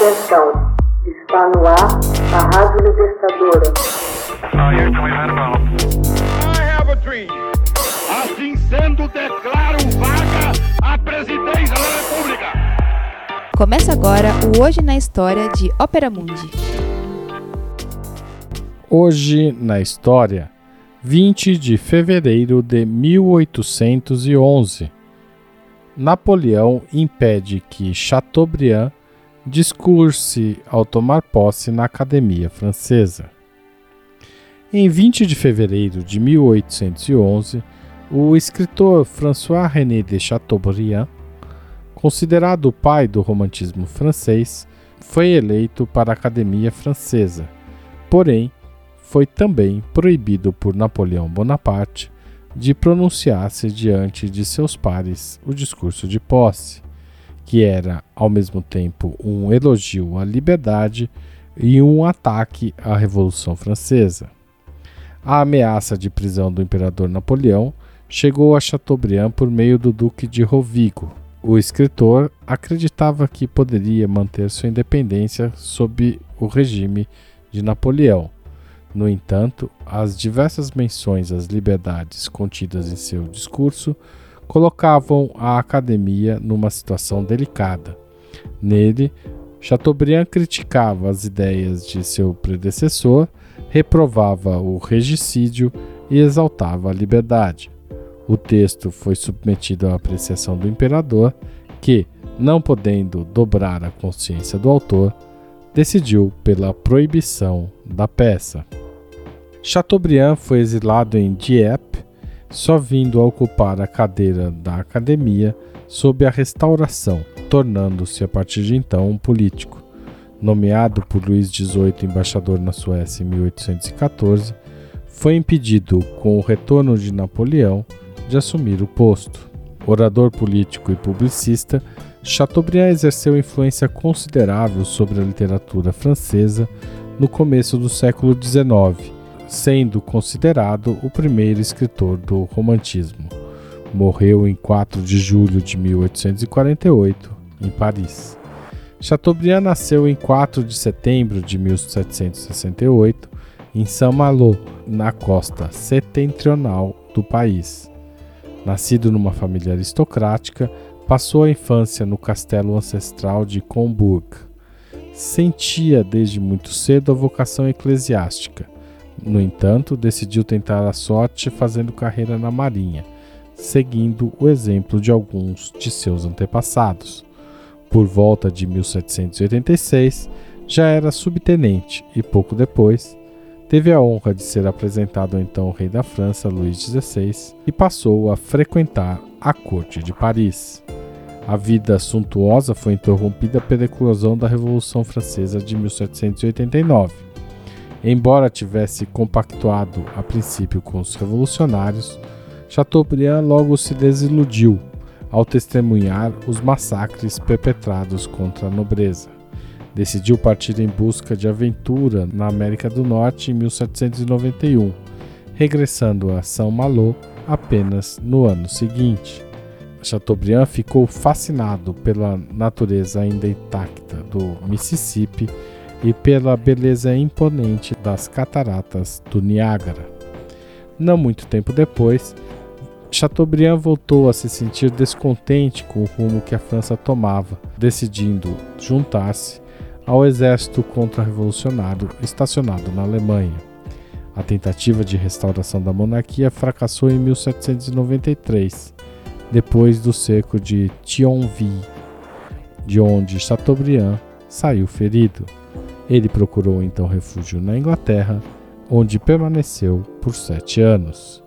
Atenção, está no ar a Rádio Libertadora. Assim sendo, declaro vaga a presidência da República. Começa agora o Hoje na História de Ópera Mundi. Hoje na História, 20 de fevereiro de 1811. Napoleão impede que Chateaubriand discurse ao tomar posse na Academia Francesa. Em 20 de fevereiro de 1811, o escritor François-René de Chateaubriand, considerado o pai do romantismo francês, foi eleito para a Academia Francesa. Porém, foi também proibido por Napoleão Bonaparte de pronunciar-se diante de seus pares o discurso de posse, que era ao mesmo tempo um elogio à liberdade e um ataque à Revolução Francesa. A ameaça de prisão do imperador Napoleão chegou a Chateaubriand por meio do Duque de Rovigo. O escritor acreditava que poderia manter sua independência sob o regime de Napoleão no entanto, as diversas menções às liberdades contidas em seu discurso colocavam a academia numa situação delicada. Nele, Chateaubriand criticava as ideias de seu predecessor, reprovava o regicídio e exaltava a liberdade. O texto foi submetido à apreciação do imperador, que, não podendo dobrar a consciência do autor, decidiu pela proibição da peça. Chateaubriand foi exilado em Dieppe, só vindo a ocupar a cadeira da academia sob a Restauração, tornando-se a partir de então um político. Nomeado por Luís XVIII embaixador na Suécia em 1814, foi impedido, com o retorno de Napoleão, de assumir o posto. Orador político e publicista, Chateaubriand exerceu influência considerável sobre a literatura francesa no começo do século XIX sendo considerado o primeiro escritor do romantismo. Morreu em 4 de julho de 1848, em Paris. Chateaubriand nasceu em 4 de setembro de 1768 em Saint-Malo, na costa setentrional do país. Nascido numa família aristocrática, passou a infância no castelo ancestral de Combourg. Sentia desde muito cedo a vocação eclesiástica no entanto, decidiu tentar a sorte fazendo carreira na Marinha, seguindo o exemplo de alguns de seus antepassados. Por volta de 1786, já era subtenente e pouco depois teve a honra de ser apresentado ao então rei da França, Luís XVI, e passou a frequentar a corte de Paris. A vida suntuosa foi interrompida pela eclosão da Revolução Francesa de 1789 Embora tivesse compactuado a princípio com os revolucionários, Chateaubriand logo se desiludiu ao testemunhar os massacres perpetrados contra a nobreza. Decidiu partir em busca de aventura na América do Norte em 1791, regressando a São Malo apenas no ano seguinte. Chateaubriand ficou fascinado pela natureza ainda intacta do Mississippi e pela beleza imponente das cataratas do Niágara. Não muito tempo depois, Chateaubriand voltou a se sentir descontente com o rumo que a França tomava, decidindo juntar-se ao exército contra-revolucionário estacionado na Alemanha. A tentativa de restauração da monarquia fracassou em 1793, depois do cerco de Thionville, de onde Chateaubriand saiu ferido. Ele procurou então refúgio na Inglaterra, onde permaneceu por sete anos.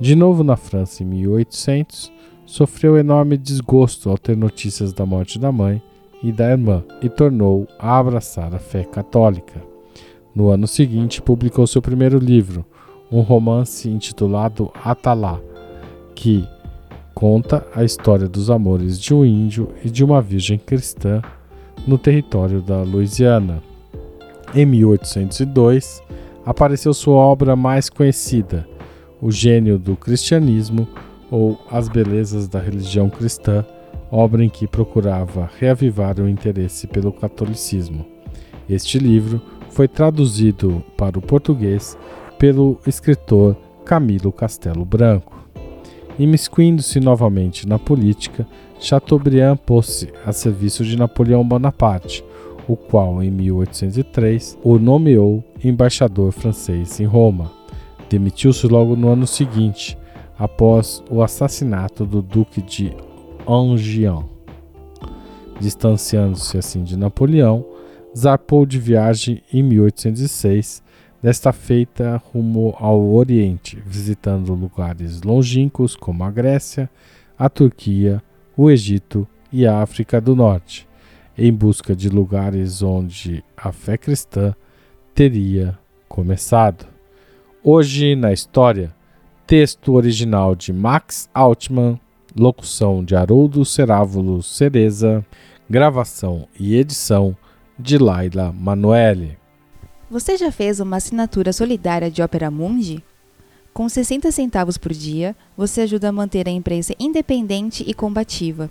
De novo na França em 1800, sofreu enorme desgosto ao ter notícias da morte da mãe e da irmã e tornou a abraçar a fé católica. No ano seguinte, publicou seu primeiro livro, um romance intitulado Atalá, que conta a história dos amores de um índio e de uma virgem cristã no território da Louisiana. Em 1802, apareceu sua obra mais conhecida, O Gênio do Cristianismo ou As Belezas da Religião Cristã, obra em que procurava reavivar o interesse pelo catolicismo. Este livro foi traduzido para o português pelo escritor Camilo Castelo Branco. Imiscuindo-se novamente na política, Chateaubriand pôs-se a serviço de Napoleão Bonaparte, o qual, em 1803, o nomeou embaixador francês em Roma. Demitiu-se logo no ano seguinte, após o assassinato do Duque de Enghien. Distanciando-se assim de Napoleão, zarpou de viagem em 1806, desta feita rumo ao Oriente, visitando lugares longínquos como a Grécia, a Turquia, o Egito e a África do Norte, em busca de lugares onde a fé cristã teria começado. Hoje na história, texto original de Max Altman, locução de Haroldo Cerávulo Cereza, gravação e edição de Laila Manoeli. Você já fez uma assinatura solidária de Opera Mundi? Com 60 centavos por dia, você ajuda a manter a imprensa independente e combativa.